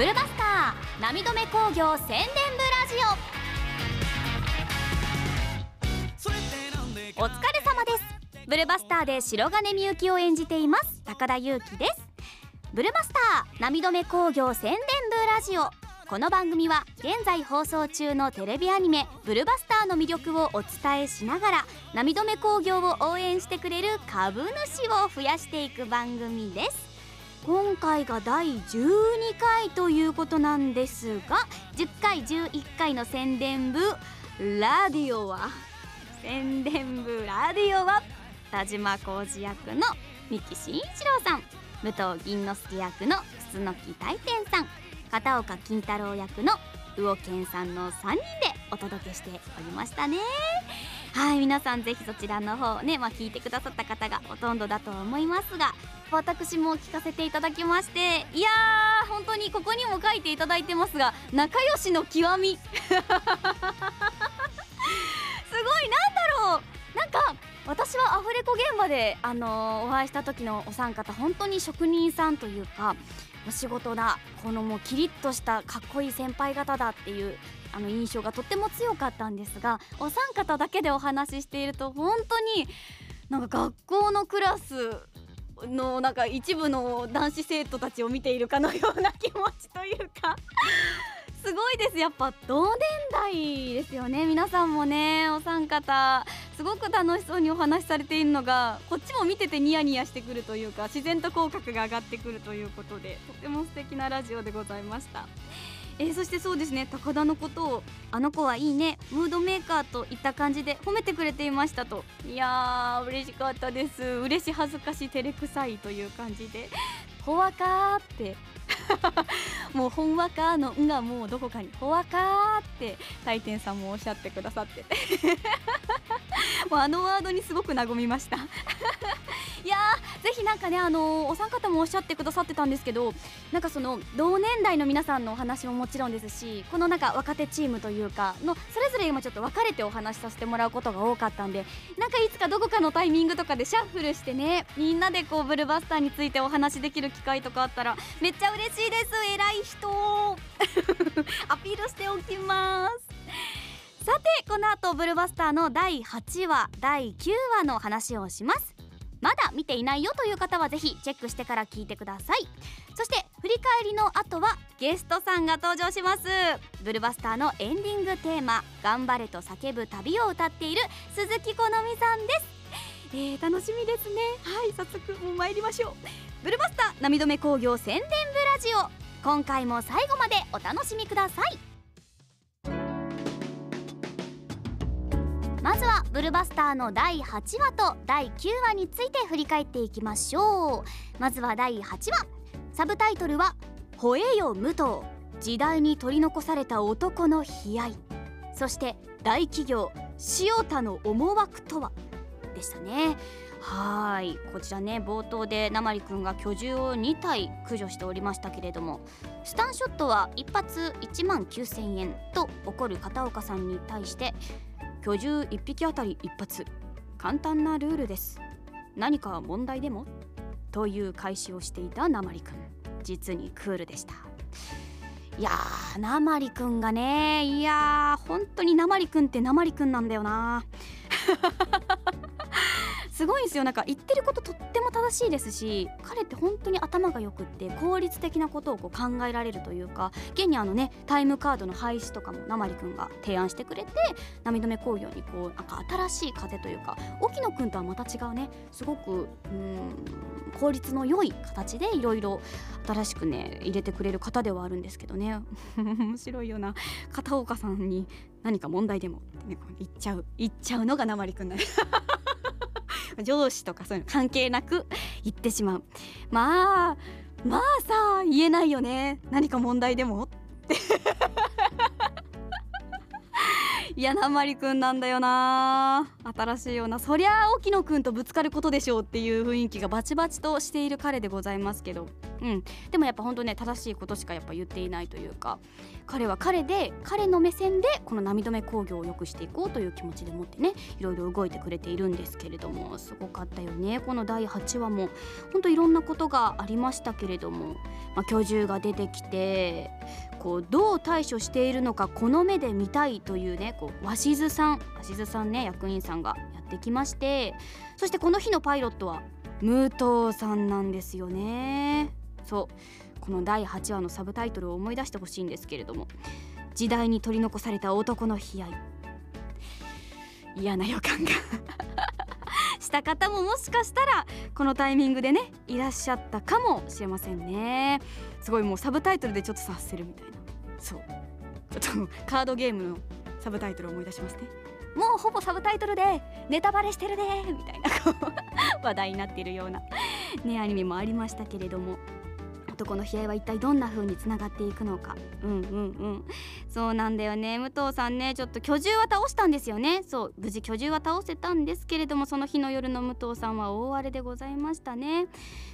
ブルバスター波止め工業宣伝部ラジオ。お疲れ様です。ブルバスターで白金みゆきを演じています高田裕希です。ブルバスター波止め工業宣伝部ラジオ。この番組は現在放送中のテレビアニメ「ブルバスター」の魅力をお伝えしながら波止め工業を応援してくれる株主を増やしていく番組です。今回が第12回ということなんですが10回11回の宣伝部ラディオは宣伝部ラディオは田島浩二役の三木真一郎さん武藤銀之助役の楠木大天さん片岡金太郎役の魚健さんの3人でお届けしておりましたねはい皆さんぜひそちらの方ねまあ聞いてくださった方がほとんどだと思いますが私も聞かせていただきましていやー本当にここにも書いていただいてますが仲良しの極みすごいなんだろうなんか私はアフレコ現場で、あのー、お会いした時のお三方本当に職人さんというかお仕事だこのもうキリッとしたかっこいい先輩方だっていうあの印象がとっても強かったんですがお三方だけでお話ししていると本当になんか学校のクラスのなんか一部の男子生徒たちを見ているかのような気持ちというか。すごいです。やっぱ同年代ですよね。皆さんもねお三方すごく楽しそうにお話しされているのがこっちも見ててニヤニヤしてくるというか自然と口角が上がってくるということでとても素敵なラジオでございました。えー、そしてそうですね高田のことをあの子はいいねムードメーカーといった感じで褒めてくれていましたと。いやー嬉しかったです。嬉し恥ずかし照れくさいという感じで。ほわかって。もうほんわかの「ん」がもうどこかに「ほわか」って大天さんもおっしゃってくださって。て もうあのワードにすごく和みました。いやーぜひなんかねあのー、お三方もおっしゃってくださってたんですけどなんかその同年代の皆さんのお話ももちろんですしこのなんか若手チームというかのそれぞれ今ちょっと分かれてお話しさせてもらうことが多かったんでなんかいつかどこかのタイミングとかでシャッフルしてねみんなでこうブルバスターについてお話できる機会とかあったらめっちゃ嬉しいです。偉い人 アピールしておきます。さてこの後ブルバスターの第8話第9話の話をします。まだ見ていないよという方はぜひチェックしてから聞いてください。そして振り返りの後はゲストさんが登場します。ブルバスターのエンディングテーマ「頑張れと叫ぶ旅」を歌っている鈴木好美さんです。えー、楽しみですね。はい早速もう参りましょう。ブルバスター波止め工業宣伝部ラジオ。今回も最後までお楽しみください。まずはブルバスターの第8話と第9話について振り返っていきましょう。まずは第8話。サブタイトルは「吠えよ武藤。時代に取り残された男の悲哀」そして大企業塩田の思惑とは。でしたね。はい。こちらね冒頭で鉛くんが居住を2体駆除しておりましたけれどもスタンショットは一発1万9000円と怒る片岡さんに対して居住1匹あたり一発。簡単なルールです。何か問題でも？という開始をしていた鉛くん実にクールでした。いやー鉛くんがねいやー本当に鉛くんって鉛くんなんだよな。すごいんですよ。なんか言ってることとっても正しいですし彼って本当に頭がよくって効率的なことをこう考えられるというか現にあのねタイムカードの廃止とかも鉛くんが提案してくれて波止工業にこうなんか新しい風というか沖野くんとはまた違うねすごくうん効率の良い形でいろいろ新しくね入れてくれる方ではあるんですけどね。面白いよな。片岡さんに何か問題でも、ね、言っちゃう言っちゃうのが鉛くんなんです。上司とかそういうの関係なく言ってしまう。まあまあさ言えないよね。何か問題でもって。嫌なまりくんなんだよな。新しいようなそりゃ沖野くんとぶつかることでしょうっていう雰囲気がバチバチとしている彼でございますけど。うん。でもやっぱ本当ね正しいことしかやっぱ言っていないというか彼は彼で彼の目線でこの波止め工業を良くしていこうという気持ちでもってねいろいろ動いてくれているんですけれどもすごかったよね。この第8話も。本当いろんなことがありましたけれども、まあ、居住が出てきてこうどう対処しているのかこの目で見たいというねこう鷲津さん鷲津さんね役員さんがやってきましてそしてこの日のパイロットは武藤さんなんですよね。そう。この第8話のサブタイトルを思い出してほしいんですけれども時代に取り残された男の悲哀。嫌な予感が。した方ももしかしたらこのタイミングでねいらっしゃったかもしれませんね。すごいもうサブタイトルでちょっと察せるみたいな。そう。ちょっとカードゲームのサブタイトル思い出しますね。もうほぼサブタイトルでネタバレしてるでみたいな話題になっているようなねアニメもありましたけれども。男の悲哀は一体どんな風につながっていくのか。うんうんうん。そうなんだよね。武藤さんねちょっと居住は倒したんですよね。そう無事居住は倒せたんですけれどもその日の夜の武藤さんは大荒れでございましたね。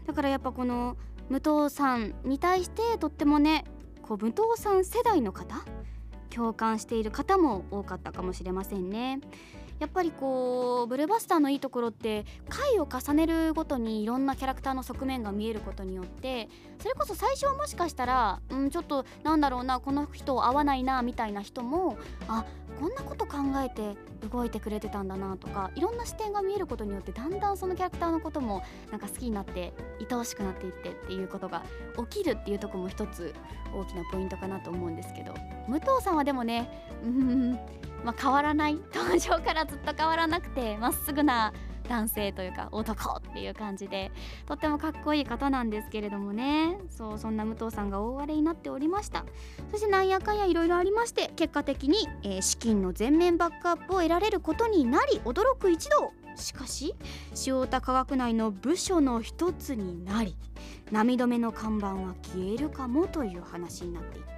だからやっぱこの武藤さんに対してとってもねこう武藤さん世代の方共感している方も多かったかもしれませんね。やっぱりこうブルーバスターのいいところって回を重ねるごとにいろんなキャラクターの側面が見えることによってそれこそ最初はもしかしたら、うん、ちょっとなんだろうなこの人合わないなみたいな人もあこんなこと考えて動いてくれてたんだなとかいろんな視点が見えることによってだんだんそのキャラクターのこともなんか好きになって愛おしくなっていってっていうことが起きるっていうとこも一つ大きなポイントかなと思うんですけど武藤さんはでもねうんまあ、変わらない。登場からずっと変わらなくてまっすぐな男性というか男っていう感じでとってもかっこいい方なんですけれどもね。そうそんな武藤さんが大荒れになっておりました。そしてなんやかんやいろいろありまして結果的に、えー、資金の全面バックアップを得られることになり驚く一同。しかし塩田科学内の部署の一つになり波止めの看板は消えるかもという話になっていて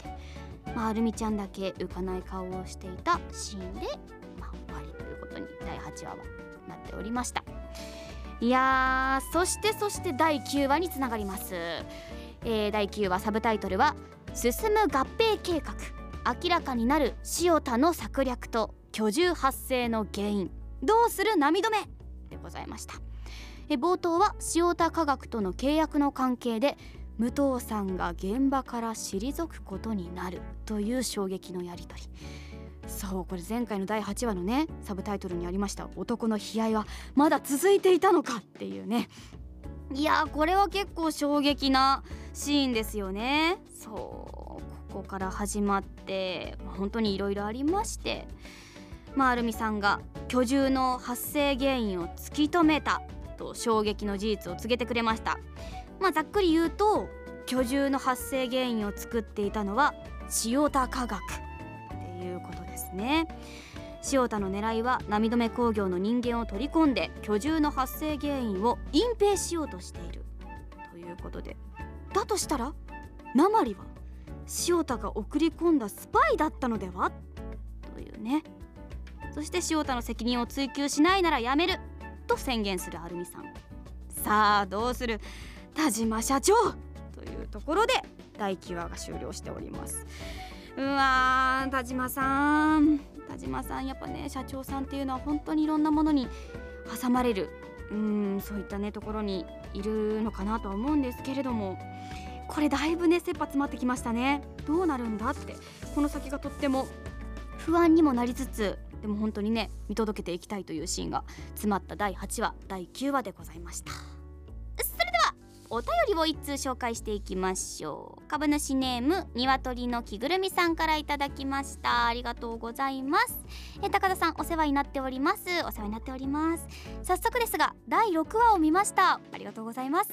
まあ、アルミちゃんだけ浮かない顔をしていたシーンで、まあ、終わりということに第8話は。なっておりました。いやそしてそして第9話につながります、えー、第9話サブタイトルは「進む合併計画。明らかになる塩田の策略と居住発生の原因。どうする波止め」でございました。え冒頭は塩田科学との契約の関係で武藤さんが現場から退くことになるという衝撃のやり取り。そうこれ前回の第8話のねサブタイトルにありました男の悲哀はまだ続いていたのかっていうね。いやこれは結構衝撃なシーンですよね。そうここから始まって、まあ、本当にいろいろありましてまあアルミさんが居住の発生原因を突き止めたと衝撃の事実を告げてくれました。まあ、ざっくり言うと居住の発生原因を作っていたのは塩田科学。いうことですね。塩田の狙いは波止め工業の人間を取り込んで居住の発生原因を隠蔽しようとしている。ということで。だとしたら鉛は塩田が送り込んだスパイだったのでは？というね。そして塩田の責任を追及しないならやめる。と宣言するアルミさん。さあどうする？田島社長！というところで第9話が終了しております。うわー田島さん。田島さんやっぱね社長さんっていうのは本当にいろんなものに挟まれる。うんそういったねところにいるのかなとは思うんですけれども。これだいぶね切羽詰まってきましたね。どうなるんだって。この先がとっても不安にもなりつつでも本当にね見届けていきたいというシーンが詰まった第8話第9話でございました。お便りを一通紹介していきましょう。株主ネーム鶏の着ぐるみさんからいただきました。ありがとうございます。え高田さんお世話になっております。お世話になっております。早速ですが第6話を見ました。ありがとうございます。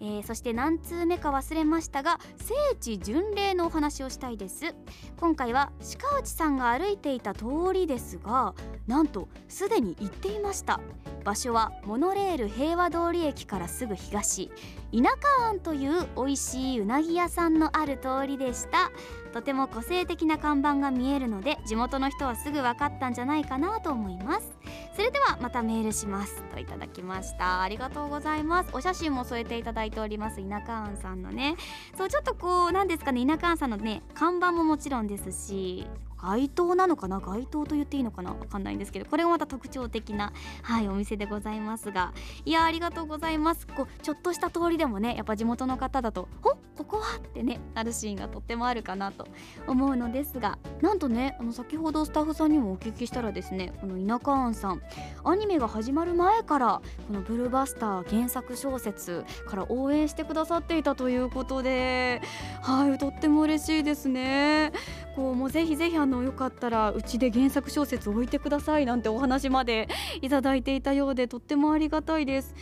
えー、そして何通目か忘れましたが聖地巡礼のお話をしたいです。今回は鹿内さんが歩いていた通りですがなんとすでに行っていました。場所はモノレール平和通り駅からすぐ東田舎庵という美味しいうなぎ屋さんのある通りでした。とても個性的な看板が見えるので地元の人はすぐ分かったんじゃないかなと思います。それではまたメールします。といただきました。ありがとうございます。お写真も添えていただいております田舎庵さんのね。そうちょっとこうなんですかね田舎庵さんのね看板ももちろんですし街灯なのかな？街灯と言っていいのかな？わかんないんですけどこれもまた特徴的なはいお店でございますが。いやありがとうございます。こうちょっとした通りでもねやっぱ地元の方だと「おここは?」ってねあるシーンがとってもあるかなと思うのですが。なんとねあの先ほどスタッフさんにもお聞きしたらですねこの田舎庵さん。アニメが始まる前からこの「ブルーバスター」原作小説から応援してくださっていたということで。はいとっても嬉しいですね。こうもうぜひぜひあののよかったらうちで原作小説置いてくださいなんてお話まで いただいていたようでとってもありがたいです。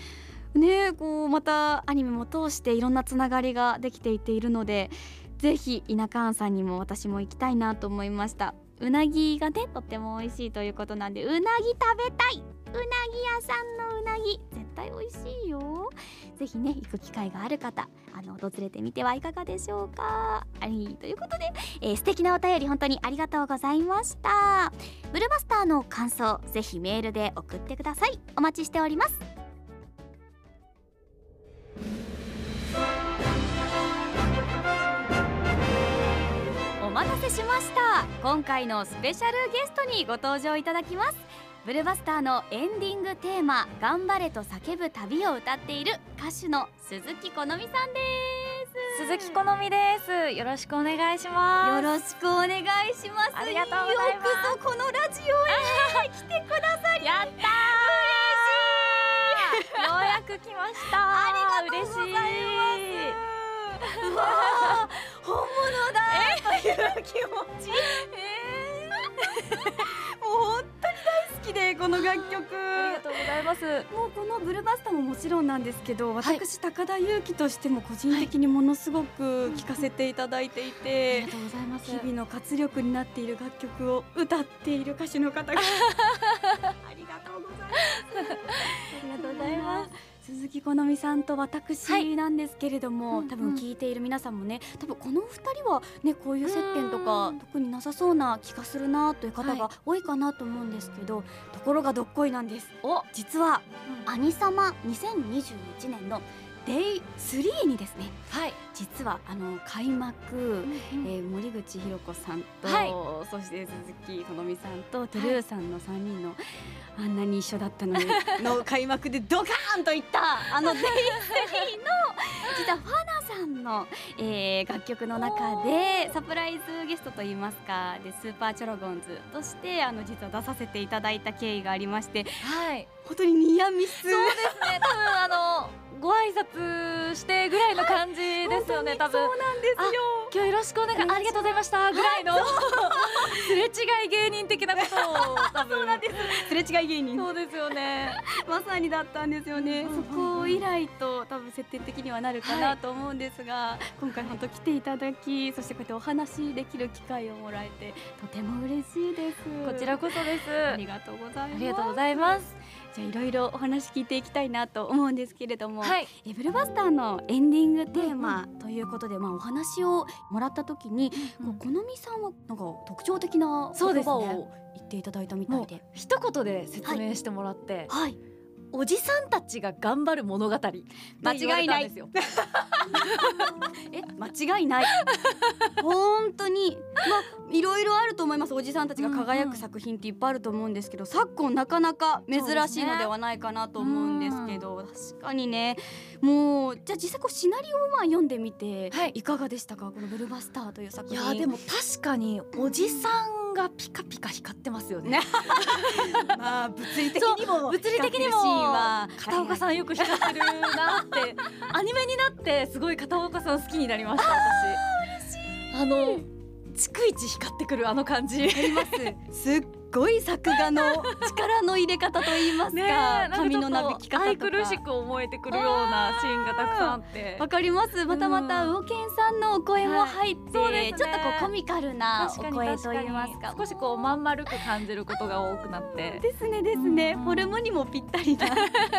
ねこうまたアニメも通していろんなつながりができていっているのでぜひ田舎庵さんにも私も行きたいなと思いましたうなぎがねとっても美味しいということなんでうなぎ食べたい。うなぎ屋さんのうなぎ。絶対美味しいよ。ぜひね行く機会がある方あの訪れてみてはいかがでしょうか。はいということで、えー、素敵なお便り本当にありがとうございました。ブルーバスターの感想ぜひメールで送ってください。お待ちしております。待たせしました。今回のスペシャルゲストにご登場いただきます。ブルーバスターのエンディングテーマ「頑張れと叫ぶ旅」を歌っている歌手の鈴木好美さんです。鈴木好美です。よろしくお願いします。よろしくお願いします。ありがとうございます。よくぞこのラジオへ。来てくださり。やったー。ようやく来ましたありがとうございます本物だという気持ち、えー、もう本当に大好きでこの楽曲。ありがとうございます。もうこのブルーバスターももちろんなんですけど、私、高田裕樹としても個人的にものすごく聴かせていただいていて、ありがとうございます。日々の活力になっている楽曲を歌っている歌手の方が。ありがとうございます。ありがとうございます鈴木好美さんと私なんですけれども、はい多分聞いている皆さんもね多分このお二人はねこういう接点とかうん。特になさそうな気がするなという方が多いかなと思うんですけど、ところがどっこいなんです。お。実は「アニサマ2021年のデイ3にですねはい。実はあの開幕、えー森口博子さんと、はい。そして鈴木このみさんと TRUEさんの3人の、あんなに一緒だったのに の開幕でドカーンといったあの デイ3の実はファナさんの、えー楽曲の中でサプライズゲストといいますかでスーパーチョロゴンズとしてあの実は出させていただいた経緯がありましてはい。本当にニアミス。そうですね。多分あのご挨拶してぐらいの感じですよね、多分。そうなんですよ。今日よろしくお願いありがとうございましたぐらいの、すれ違い芸人的なことを多分。そうなんです。すれ違い芸人。そうですよね。まさにだったんですよね、うんそこ以来と多分設定的にはなるかなと思うんですが、今回本当来ていただきそしてこうやってお話できる機会をもらえてとても嬉しいです。こちらこそです。ありがとうございます。ありがとうございますじゃあいろいろお話聞いていきたいなと思うんですけれども、はい。えブルーバスターのエンディングテーマということで、まあお話をもらった時に、こう好みさんはなんか特徴的な言葉を言っていただいたみたもいうで、一言で説明してもらって、はい、おじさんたちが頑張る物語。って言われたんですよ。え間違いない。本当に。まあいろいろあると思います。おじさんたちが輝く作品っていっぱいあると思うんですけど、昨今なかなか珍しいのではないかなと思うんですけど確かにね。もうじゃあ実際こうシナリオをまあ読んでみて、はい。いかがでしたか？この「ブルーバスター」という作い品やでも確かにおじさんがピカピカ光ってますよね。ね。まあ物理的にも物理的にも片岡さんよく光ってるなってアニメになってすごい片岡さん好きになりました私。あの逐一光ってくるあの感じ。あります。すっごい作画の力の入れ方と言いますか、髪のなびき方愛とか。くるしく思えてくるようなシーンがたくさんあって。わかります。またまたうん魚健さんのお声も入って、はいね。ちょっとこうコミカルなお声と言いますか。少しこうまん丸く感じることが多くなって。ですねですね、うん。フォルムにもぴったりな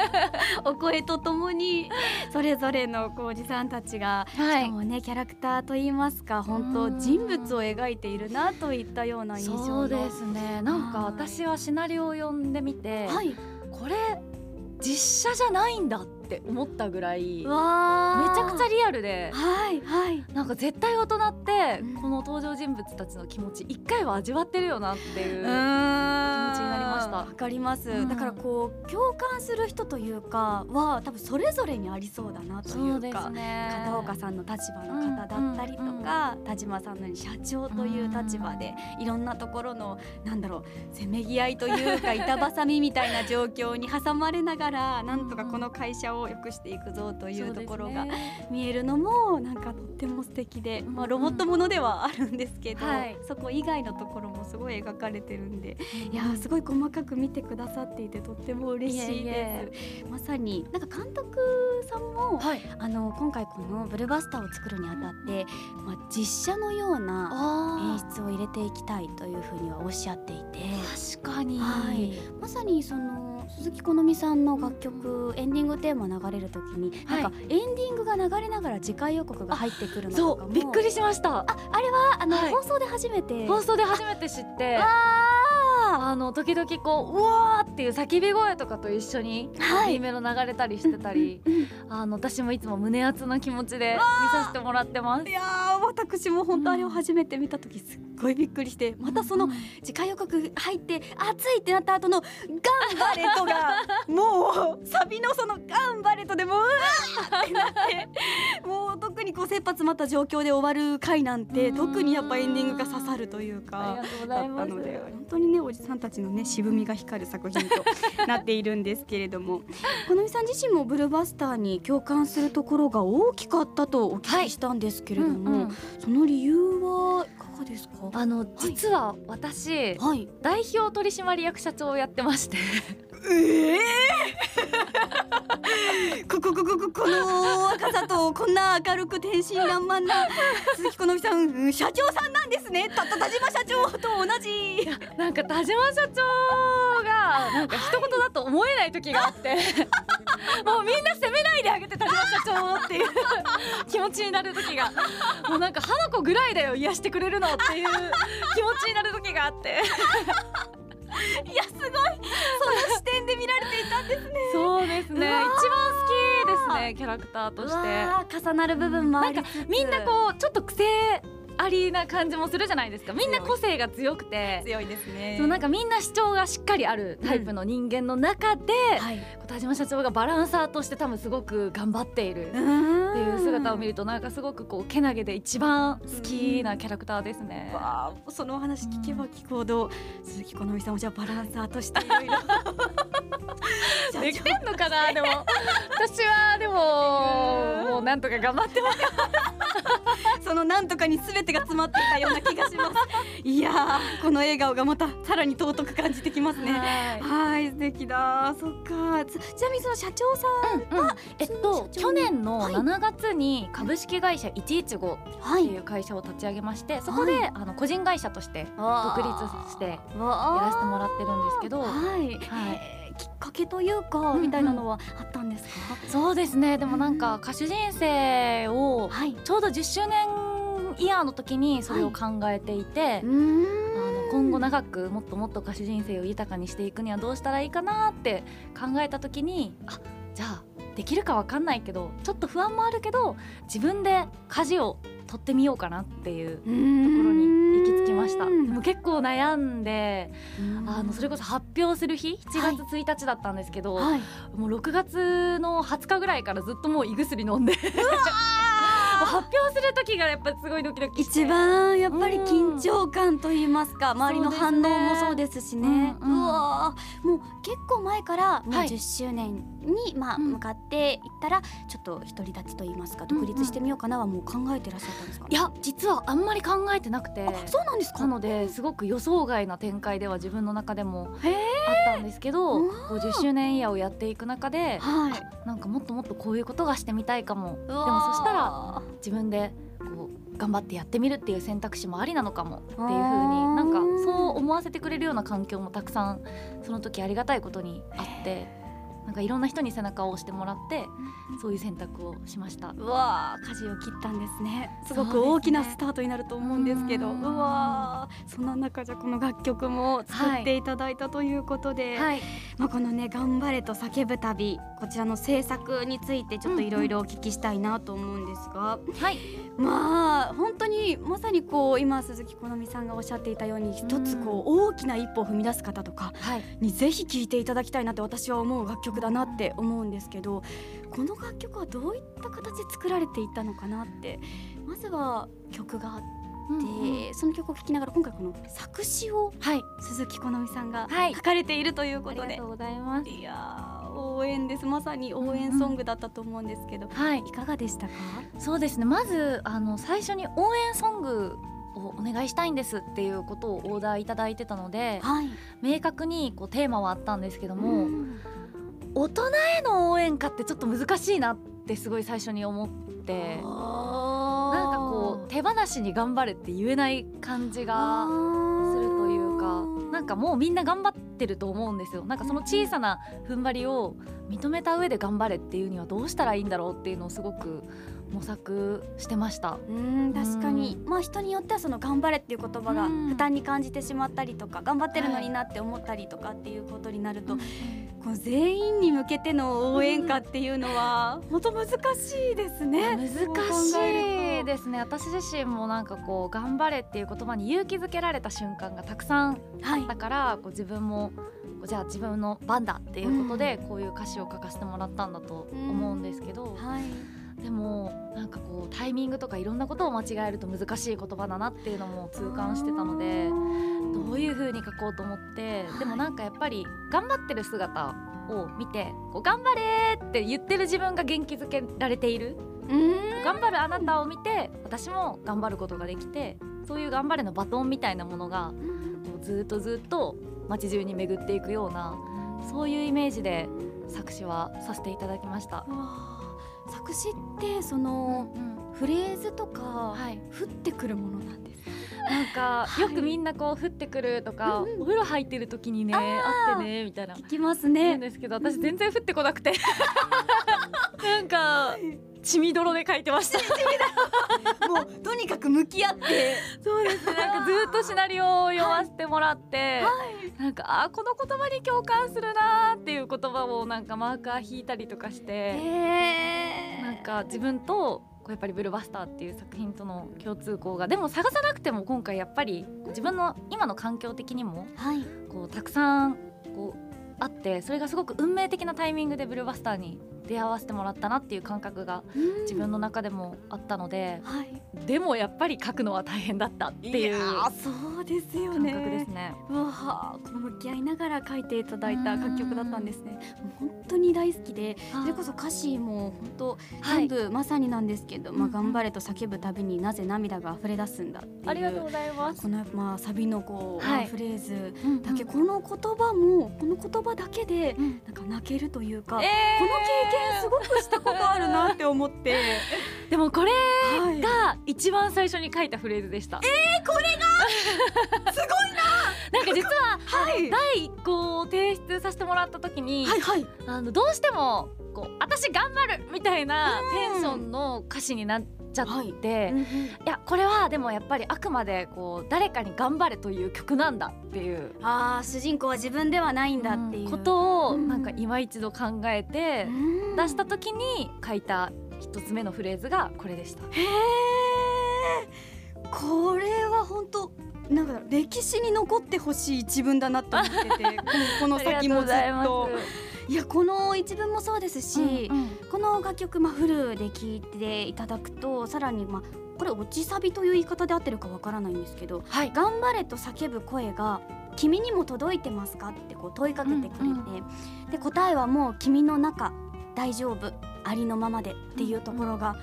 お声とともにそれぞれのこうおじさんたちが、はしかもねキャラクターと言いますか本当うん。人物を描いているなといったような印象のそうですね。なんなんか私はシナリオを読んでみて、はい。これ実写じゃないんだって思ったぐらいめちわゃくちゃリアルで。はいはい。なんか絶対大人ってうん。この登場人物たちの気持ち一回は味わってるよなっていう気持ちになりました。わかります、うん。だからこう共感する人というかは多分それぞれにありそうだなというかね。片岡さんの立場の方だったりとか、田島さんのように社長という立場で、いろんなところのなんだろうせめぎ合いというか板挟みみたいな状況に挟まれながらなんとかこの会社を良くしていくぞというところが見えるのもなんかとっても素敵で、うんまあ、ロボットものではあるんですけど、はい。そこ以外のところもすごい描かれてるんでいやーすごい細かく見てくださっていてとっても嬉しいです。まさになんか監督さんもはい。あの今回このブルーバスターを作るにあたって、まあ、実写のような演あ出を入れていきたいというふうにはおっしゃっていて。ー確かに、はい。まさにその鈴木好美さんの楽曲エンディングテーマ流れる時に、はい。なんかエンディングが流れながら次回予告が入ってくるのとそかも。う。びっくりしました。ああれはあの、はい。放送で初めて。放送で初めて知って。ああの時々こううわーっていう叫び声とかと一緒にはい。ロ流れたりしてたり、ーうんあの私もいつも胸熱な気持ちで見させてもらってます。い。やー私も本当あれを初めて見た時すっごいびっくりしてまたそのうん。次回予告入って熱いってなった後のガンバレットが もうサビのそのガンバレットでもううわーってなってもう特にこう切羽詰まった状況で終わる回なんてうん。特にやっぱエンディングが刺さるというかだっ。たので本当にねおじさんたちのね渋みが光る作品となっているんですけれどもこのみさん自身もブルーバスターに共感するところが大きかったとお聞きしたんですけれども、その理由はいかがですか？あの実は私、はい。代表取締役社長をやってましてええ ここここここの若さとこんな明るく天真爛漫な鈴木好美さん社長さんなんですね。た田島社長と同じ。なんか田島社長がなんか一言だと思えない時があって。もうみんな責めないであげて田島社長っていう気持ちになる時が。もうなんか花子ぐらいだよ癒してくれるのっていう気持ちになる時があっていやすごい。その視点で見られていたんですね。そうですね。一番好きですねキャラクターとして。重なる部分もありつつ。みんなこうちょっと癖ありな感じもするじゃないですか。みんな個性が強くて。強いですね。そうなんかみんな主張がしっかりあるタイプの人間の中で、はい。田島社長がバランサーとして多分すごく頑張っているってういう姿を見るとなんかすごくこうけなげで一番好きなキャラクターですね。わあそのお話聞けば聞くほど、鈴木好美さんもじゃあバランサーとしていろいろ。できてんのかなでも。私はでももうなんとか頑張ってます。そのなんとかに全てが詰まっていたような気がします。いやーこの笑顔がまたさらに尊く感じてきますね。はい。はい素敵だ。そっか。つちなみにその社長さんうんえっと去年のはい。7月に株式会社115はっていう会社を立ち上げましてそこで、あの個人会社として独立してやらせてもらってるんですけど、はい、はい。えーきっかけというか、うんうん。みたいなのはあったんですか？そうですね。でもなんか歌手人生をはい。ちょうど10周年イヤーの時にそれを考えていて、うーん。あの今後長くもっともっと歌手人生を豊かにしていくにはどうしたらいいかなって考えた時にあじゃあできるかわかんないけどちょっと不安もあるけど自分で舵を取ってみようかなっていうところに行き着きました。でも結構悩んであのそれこそ発表する日7月1日だったんですけど、はい。もう6月の20日ぐらいからずっともう胃薬飲んでもう 発表する時がやっぱすごいドキドキ一番やっぱり緊張感と言いますか、周りの反応もそうですしね。ううん。うんわーもう結構前からもうはい。10周年に、まあうん。向かっていったらちょっと独り立ちと言いますか独立してみようかなはもう考えてらっしゃったんですか、いや実はあんまり考えてなくてあそうなんですか？なのですごく予想外な展開では自分の中でもあったんですけどうわー50周年イヤーをやっていく中ではい。なんかもっともっとこういうことがしてみたいかも。ででもそしたら自分でこう頑張ってやってみるっていう選択肢もありなのかもっていう風になんかそう思わせてくれるような環境もたくさんその時ありがたいことにあってなんかいろんな人に背中を押してもらってそういう選択をしました。うわー舵を切ったんですね。すごく大きなスタートになると思うんですけどううんわーそんな中じゃこの楽曲も作っていただいたということで、はい。まあ、このね「頑張れと叫ぶ旅」こちらの制作についてちょっといろいろお聞きしたいなと思うんですが、はい。まあ本当にまさにこう今鈴木好美さんがおっしゃっていたように一つこう大きな一歩を踏み出す方とかはい。にぜひ聴いていただきたいなって私は思う楽曲だなって思うんですけどこの楽曲はどういった形で作られていったのかなってまずは曲があって、その曲を聴きながら今回この作詞をはい。鈴木好美さんがはい。書かれているというあことで、りがとうございます。い、やー応援です。まさに応援ソングだったと思うんですけど、はい。いかがでしたか？そうですね。まずあの最初に応援ソングをお願いしたいんですっていうことをオーダーいただいてたのではい。明確にこうテーマはあったんですけども、うん大人への応援歌ってちょっと難しいなってすごい最初に思ってなんかこう手放しに頑張れって言えない感じがするというかなんかもうみんな頑張ってると思うんですよ。なんかその小さな踏ん張りを認めた上で頑張れっていうにはどうしたらいいんだろうっていうのをすごく模索してました。うん確かに、まあ人によってはその頑張れっていう言葉がうん。負担に感じてしまったりとか、頑張ってるのになって思ったりとかっていうことになると、こう全員に向けての応援歌っていうのは本当難しいですね。難しいですね。私自身もなんかこう頑張れっていう言葉に勇気づけられた瞬間がたくさんはいだからこう自分もじゃあ自分の番だっていうことでこういう歌詞を書かせてもらったんだと思うんですけど、はいでもなんかこうタイミングとかいろんなことを間違えると難しい言葉だなっていうのも痛感してたのでどういう風に書こうと思ってでもなんかやっぱり頑張ってる姿を見てこう頑張れーって言ってる自分が元気づけられている。うん。頑張るあなたを見て私も頑張ることができてそういう頑張れのバトンみたいなものがこうずっとずっと街中に巡っていくようなそういうイメージで作詞はさせていただきました。作詞ってそのフレーズとかはい、降ってくるものなんです。か。なんか、はい。よくみんなこう降ってくるとか、お風呂入ってる時にねあってねみたいな。聞きますね。ですけど私全然降ってこなくて。なんか血みどろで書いてました。もうとにかく向き合って。そうです。ねなんかずっとシナリオを読ませてもらって、なんかあーこの言葉に共感するなーっていう言葉をなんかマーカー引いたりとかして。へー。なんか自分とこうやっぱり「ブルーバスター」っていう作品との共通項が。でも探さなくても今回やっぱり自分の今の環境的にもはい。こうたくさんこうあってそれがすごく運命的なタイミングでブルーバスターに出会わせてもらったなっていう感覚が自分の中でもあったので、はい。でもやっぱり書くのは大変だったっていうそうですよ感ね。覚ですね。うわあ、こう向き合いながら書いていただいた楽曲だったんですね。もう本当に大好きで、それこそ歌詞も本当はい全部まさになんですけど、まあうんうん頑張れと叫ぶたびになぜ涙が溢れ出すんだっていう。ありがとうございます。このまあサビのこう、はいフレーズうんだけ、この言葉もこの言葉だけでうんなんか泣けるというか、えこの経験すごくしたことあるなって思って。ー でもこれはいが一番最初に書いたフレーズでした。えー、これが？すごいな。なんか実ははい第一項を提出させてもらった時に、はいはい。あのどうしてもこう私頑張るみたいなテンションの歌詞になっちゃって、うんうん。いやこれはでもやっぱりあくまでこう誰かに頑張れという曲なんだっていう。ああ主人公は自分ではないんだっていう。ことをうん。なんか今一度考えてうん。出した時に書いた一つ目のフレーズがこれでした。へえこれは本当なんか歴史に残ってほしい一文だなと思っててこのこの先もずっといやこの一文もそうですし、うんうん。この楽曲、まあ、フルで聴いていただくとさらに、まあ、これ落ちサビという言い方で合ってるかわからないんですけどはい「頑張れ」と叫ぶ声が「君にも届いてますか?」ってこう問いかけてくれて、うんで答えはもう「君の中大丈夫ありのままで」っていうところが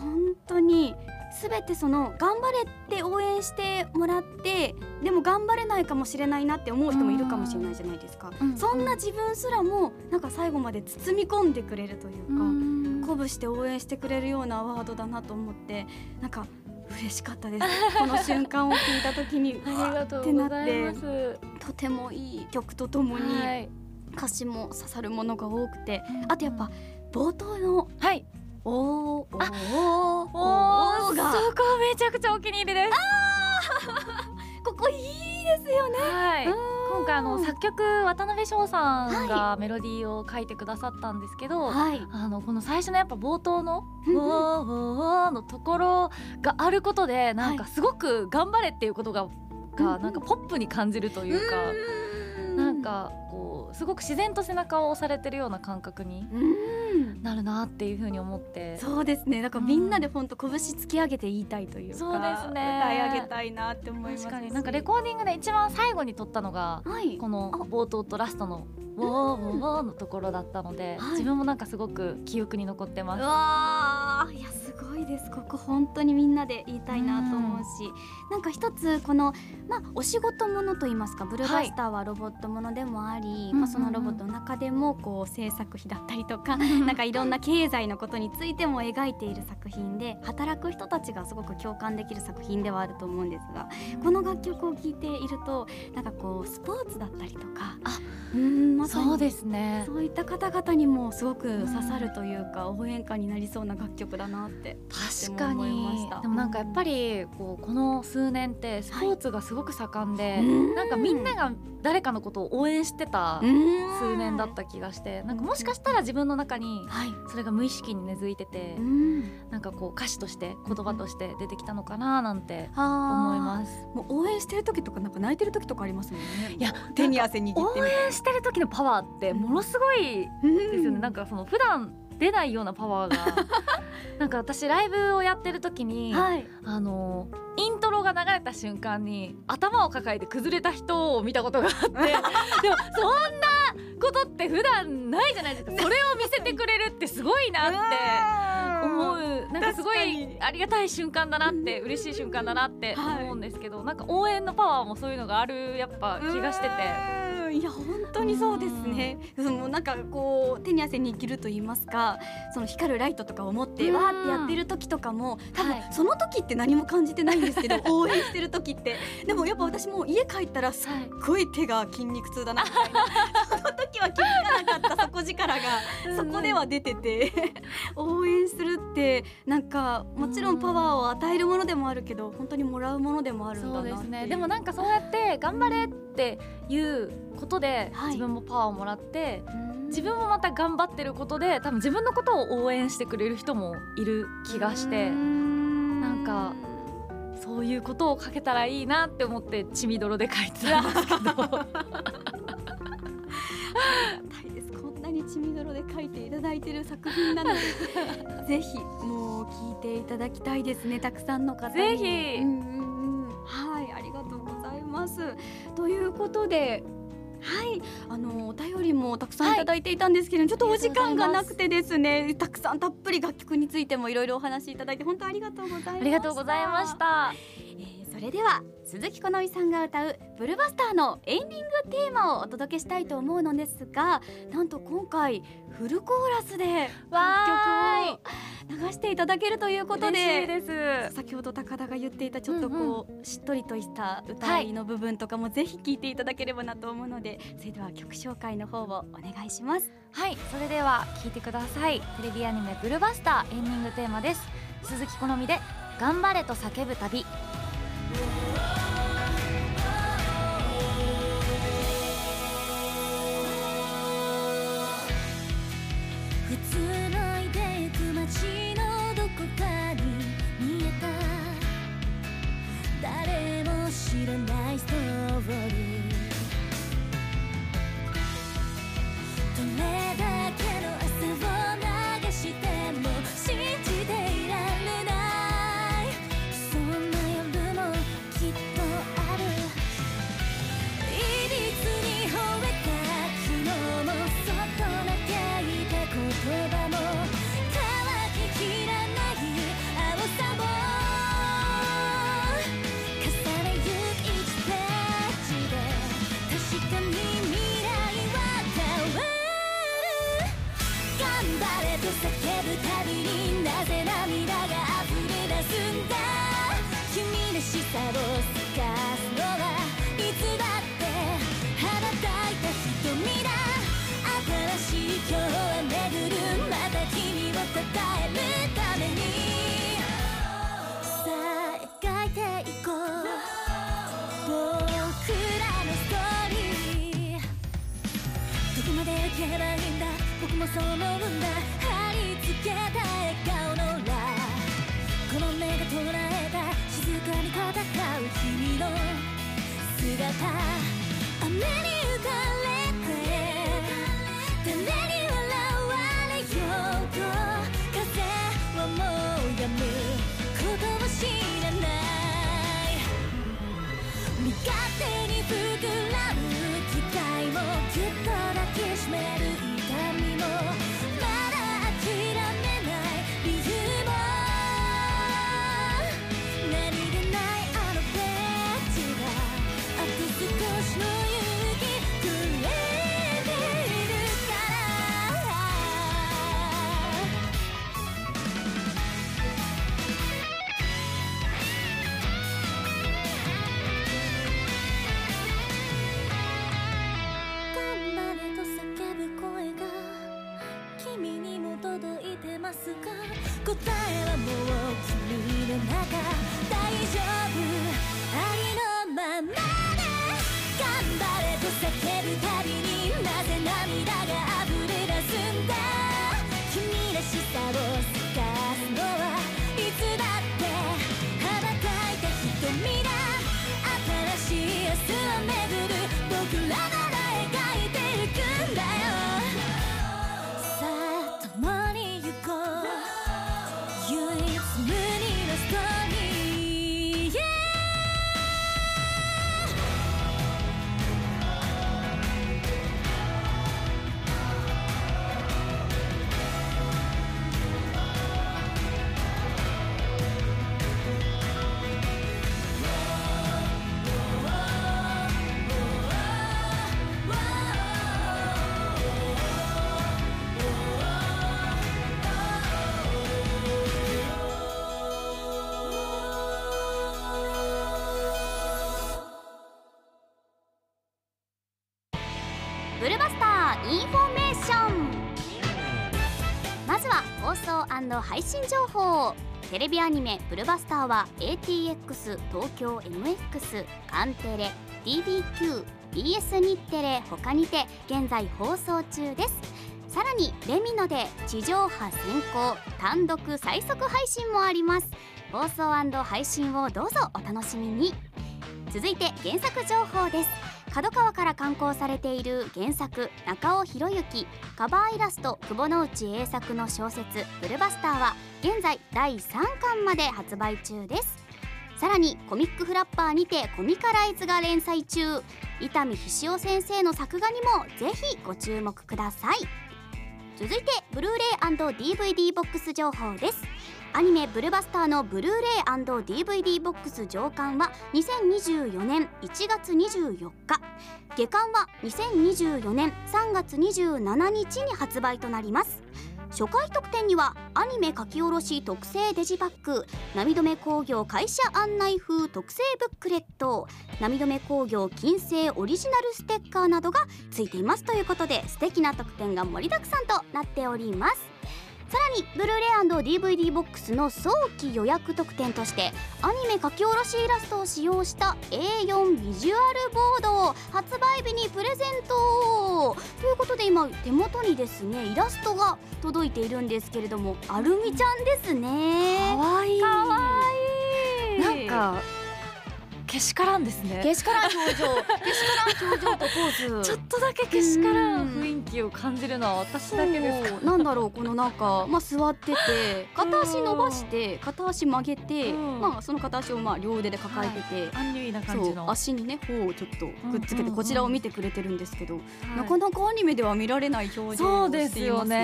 本当に全てその頑張れって応援してもらってでも頑張れないかもしれないなって思う人もいるかもしれないじゃないですか、うんそんな自分すらもなんか最後まで包み込んでくれるというか、うん鼓舞して応援してくれるようなワードだなと思ってなんか嬉しかったです。この瞬間を聞いた時に ありがとうってなっございまてす。とてもいい曲とともに、はい、歌詞も刺さるものが多くてあとやっぱ冒頭のはい「おーおーおーおが。ーそこめちゃくちゃお気に入りです。ここいいですよね。はい。今回あの作曲渡辺翔さんはがメロディーを書いてくださったんですけど、はい。あのこの最初のやっぱ冒頭の「うんウォーウォーウォー」のところがあることでなんかすごく頑張れっていうことががなんかポップに感じるというかなんかこうすごく自然と背中を押されてるような感覚にうん。なるなっていうふうに思って。そうですね。だからみんなで本当拳突き上げて言いたいというかそうですね。歌い上げたいなって思います確かに。なんかレコーディングで一番最後に撮ったのがはい。この冒頭とラストの「ウォーウォーウォー」のところだったので、はい。自分もなんかすごく記憶に残ってます。うわー。いやです。ここ本当にみんなで言いたいなと思うし、なんか一つこのまあお仕事ものといいますかブルーバスターはロボットものでもあり、まあそのロボットの中でもこう制作費だったりとかなんかいろんな経済のことについても描いている作品で働く人たちがすごく共感できる作品ではあると思うんですがこの楽曲を聴いているとなんかこうスポーツだったりとかあうんまそうですね。そういった方々にもすごく刺さるというか、応援歌になりそうな楽曲だなって確かに。でもなんかやっぱりこうこの数年ってスポーツがすごく盛んで、うん。なんかみんなが誰かのことを応援してた数数年だった気がしてなんかもしかしたら自分の中にはい、それが無意識に根付いててうん、なんかこう歌詞として言葉として出てきたのかななんて思思います。もう応援してる時とかなんか泣いてる時とかありますもんね。いや手に汗握ってみ応援してる時のパワーってものすごいですよね、なんかその普段出ないようなパワーが。なんか私ライブをやってる時に、はい。あのイントロが流れた瞬間に頭を抱えて崩れた人を見たことがあって でもそんなことって普段ないじゃないですか。それを見せてくれるってすごいなって思う。なんかすごいに。ありがたい瞬間だなって嬉しい瞬間だなって思うんですけど、なんか応援のパワーもそういうのがあるやっぱ気がしてて。うん。いや本当にそうですね。そのなんかこう手に汗握ると言いますかその光るライトとかを持ってうん。わーってやってる時とかも多分はい。その時って何も感じてないんですけど 応援してる時って。でもやっぱ私も家帰ったらすっはいごい手が筋肉痛だなみたいな。その時は気づかなかった 底力が。そこでは出てて。応援するってなんかもちろんパワーを与えるものでもあるけど本当にもらうものでもあるんだなってですね。でもなんかそうやって頑張れっていうことではい自分もパワーをもらって、うん。自分もまた頑張ってることで多分自分のことを応援してくれる人もいる気がしてなんかそういうことを書けたらいいなって思って血みどろで書いてたんですけど。大です。こんなに血みどろで書いていただいてる作品なので ぜひもう聞いていただきたいですねたくさんの方に。ぜひ。うんうんうん。はいありがとうございます。ということではい、あのお便りもたくさんい。ただいていたんですけれど、ちょっとお時間がなくてですねたくさんたっぷり楽曲についてもいろいろお話しいただいて本当ありがとうございました。ありがとうございました。えーそれでは鈴木好美さんが歌うブルバスターのエンディングテーマをお届けしたいと思うのですがなんと今回フルコーラスで曲を流していただけるということ嬉しいで先ほど高田が言っていたちょっとこう、しっとりとした歌いの部分とかもぜひ聴いていただければなと思うのでそれでは曲紹介の方をお願いします。はい。それでは聞いてください。テレビアニメブルバスターエンディングテーマです。鈴木好美で頑張れと叫ぶ旅知らないストーリーた。雨に送配信情報。テレビアニメ「ブルバスター」は ATX 東京 MX カンテレ DBQ BS 日テレ他にて現在放送中です。さらにレミノで地上波先行単独最速配信もあります。放送配信をどうぞお楽しみに。続いて原作情報です。角川から刊行されている原作中尾博之カバーイラスト久保之内英作の小説「ブルバスター」は現在第3巻まで発売中です。さらにコミックフラッパーにてコミカライズが連載中。伊丹菱夫先生の作画にもぜひご注目ください。続いてブルーレイ &DVD ボックス情報です。アニメ「ブルバスター」のブルーレイ &DVD ボックス上巻は2024年1月24日。下巻は2024年3月27日に発売となります。初回特典にはアニメ書き下ろし特製デジバック波止め工業会社案内風特製ブックレット波止め工業金星オリジナルステッカーなどがついています。ということで素敵な特典が盛りだくさんとなっております。さらにブルーレイ &DVD ボックスの早期予約特典としてアニメ書き下ろしイラストを使用した A4 ビジュアルボードを発売日にプレゼントということで今手元にですねイラストが届いているんですけれどもアルミちゃんですね。かわいいかわいい。なんかけしからんですね。けしからん表情。けしからん表情とポーズ。ちょっとだけけしからん雰囲気を感じるのは私だけですか。なんだろうこのなんか、まあ、座ってて。片足伸ばして片足曲げて、うん。まあ、その片足をまあ両腕で抱えてて、アンニュイな感じの。足にね頬をちょっとくっつけてこちらを見てくれてるんですけど、はい。なかなかアニメでは見られない表情をですよしていますよね。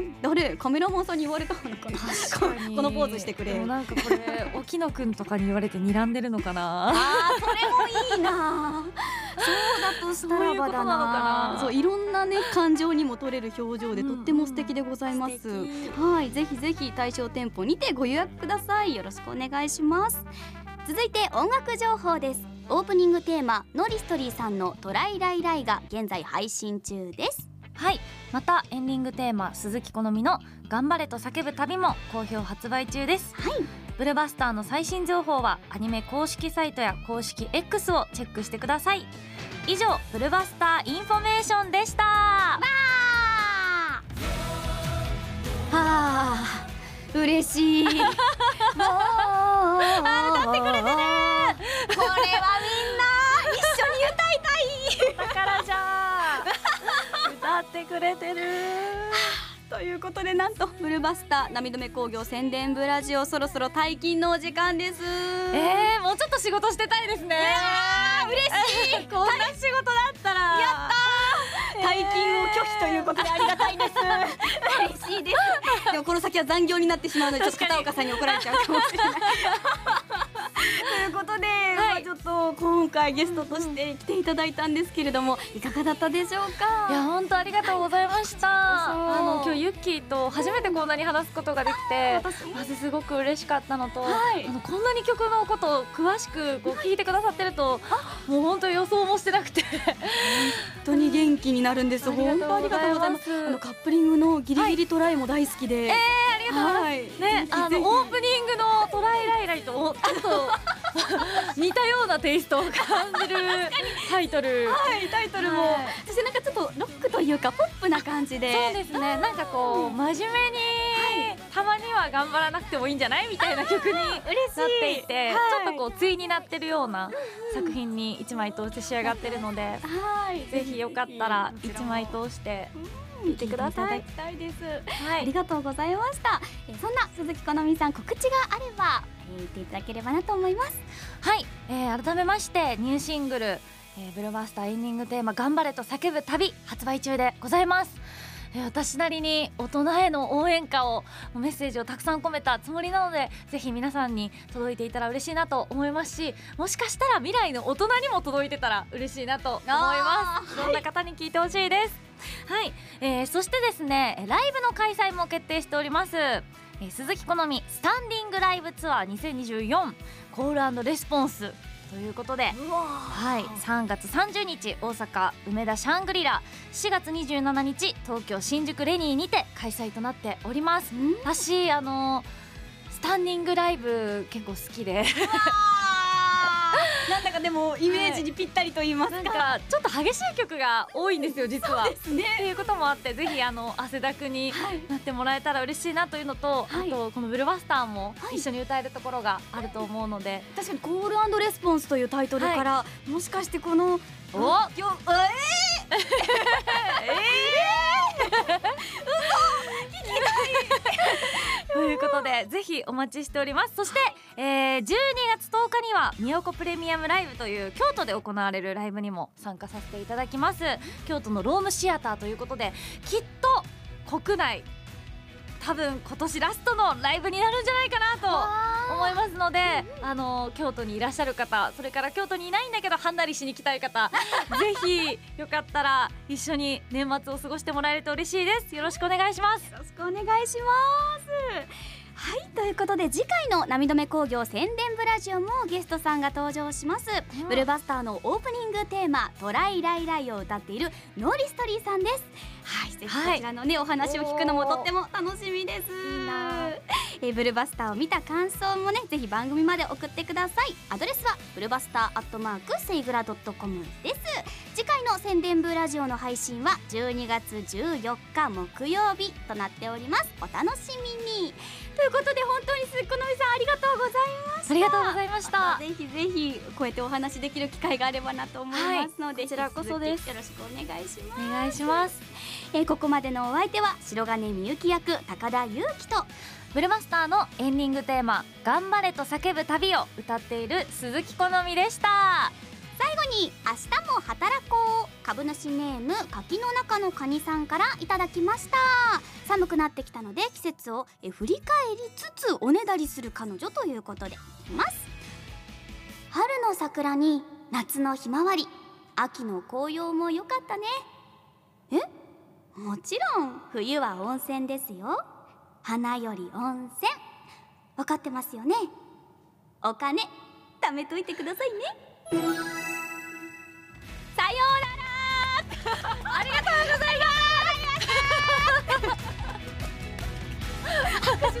ね。誰？カメラマンさんに言われたのかな？確かに。このポーズしてくれ。でもなんかこれ沖野くんとかに言われて睨んでるのかな？あーそれもいいな。そうだとしたらばだなそういろんなね感情にも取れる表情でうんとっても素敵でございます、はいぜひぜひ対象店舗にてご予約ください。よろしくお願いします。続いて音楽情報です。オープニングテーマ NORISTRYさんのトライライライが現在配信中です。はいまたエンディングテーマ鈴木このみの頑張れと叫ぶ旅も好評発売中です。はいブルバスターの最新情報はアニメ公式サイトや公式 X をチェックしてください。以上ブルバスターインフォメーションでした。はあ嬉しい。もう。あ歌ってくれてね。これはみんな一緒に歌いたい。だからじゃあ。歌ってくれてる。いうことでなんとブルバスター涙目工業宣伝部ラジオそろそろ退勤のお時間です。えー、もうちょっと仕事してたいですね。嬉しい。こんな仕事だったら。やったー。退勤を拒否ということでありがたいです。嬉しいです。でもこの先は残業になってしまうのでちょっと片岡さんに怒られちゃうかもしれない。ということで、っと今回ゲストとして来ていただいたんですけれどもいかがだったでしょうか？いや本当ありがとうございました。あの今日ユッキーと初めてこんなに話すことができてまずすごく嬉しかったのと、はい。あのこんなに曲のことを詳しくこう聞いてくださってるともう本当予想もしてなくて。本当に元気になるんです。本当ありがとうございます。あのカップリングのギリギリトライも大好きで。えー、ありがとうございます、はい。ね、あのオープニングのトライライライとちょっと 似たようなテイストを感じるタイトル。はいタイトルも、はい。そしてなんかちょっとロックというかポップな感じで。そうですね、なんかこう真面目に、たまには頑張らなくてもいいんじゃない？みたいな曲になっていて、はい。ちょっとこう対になってるような作品に一枚通して仕上がってるので、はい。ぜひよかったら一枚通して見てください。ただきたいです。はありがとうございました。えーそんな鈴木好美さん告知があれば、えー言っていただければなと思います。はい、えー改めましてニューシングル、えーブルーバースターエンディングテーマ「頑張れと叫ぶ旅」発売中でございます、えー私なりに大人への応援歌をメッセージをたくさん込めたつもりなのでぜひ皆さんに届いていたら嬉しいなと思いますしもしかしたら未来の大人にも届いてたら嬉しいなと思います。いろんな方に聞いてほしいです。はい、えーそしてですねライブの開催も決定しておりますえー鈴木好みスタンディングライブツアー2024コールレスポンス。ということではい、3月30日大阪梅田シャングリラ。4月27日東京新宿レニーにて開催となっております。うん。私あのスタンディングライブ結構好きで なんだかでもイメージにぴったりと言いますか。なんかちょっと激しい曲が多いんですよ実は。ですね。っていうこともあってぜひあの汗だくにはい。なってもらえたら嬉しいなというのと、はいあとこのブルバスターもはい一緒に歌えるところがあると思うので、確かにコールレスポンスというタイトルから、もしかしてこのおよということでぜひお待ちしております。そして、えー、12月10日には「みよこプレミアムライブ」という京都で行われるライブにも参加させていただきます。京都のロームシアターということできっと国内多分今年ラストのライブになるんじゃないかなと思いますのであの京都にいらっしゃる方それから京都にいないんだけどはんなりしに来たい方 ぜひよかったら一緒に年末を過ごしてもらえると嬉しいです。よろしくお願いします。ろしくお願いします。はいということで次回の涙目工業宣伝ブラジオもゲストさんが登場します、ん。ブルーバスターのオープニングテーマ「トライライライ」を歌っているNORISTRYさんです。はいぜひはい。こちらのね、お話を聞くのもとっても楽しみです。えーブルバスターを見た感想もねぜひ番組まで送ってください。アドレスはブルバスターアットマークセイグラドットコムです。次回の宣伝部ラジオの配信は12月14日木曜日となっております。お楽しみにということで本当に鈴木このみさんありがとうございました。ありがとうございました。ぜひぜひこうやってお話できる機会があればなと思いますので、こちらこそです。よろしくお願いします。お願いします。えーここまでのお相手は白金みゆき役高田裕樹とブルマスターのエンディングテーマ「頑張れと叫ぶ旅」を歌っている鈴木好みでした最後に明日も働こう株主ネーム柿の中のカニさんからいただきました。寒くなってきたので季節をえ振り返りつつおねだりする彼女ということでいきます。春の桜に夏のひまわり秋の紅葉も良かったね。え？もちろん。冬は温泉ですよ。花より温泉。分かってますよね？お金貯めといてくださいね。さようなら。ありがとうございます。拍手す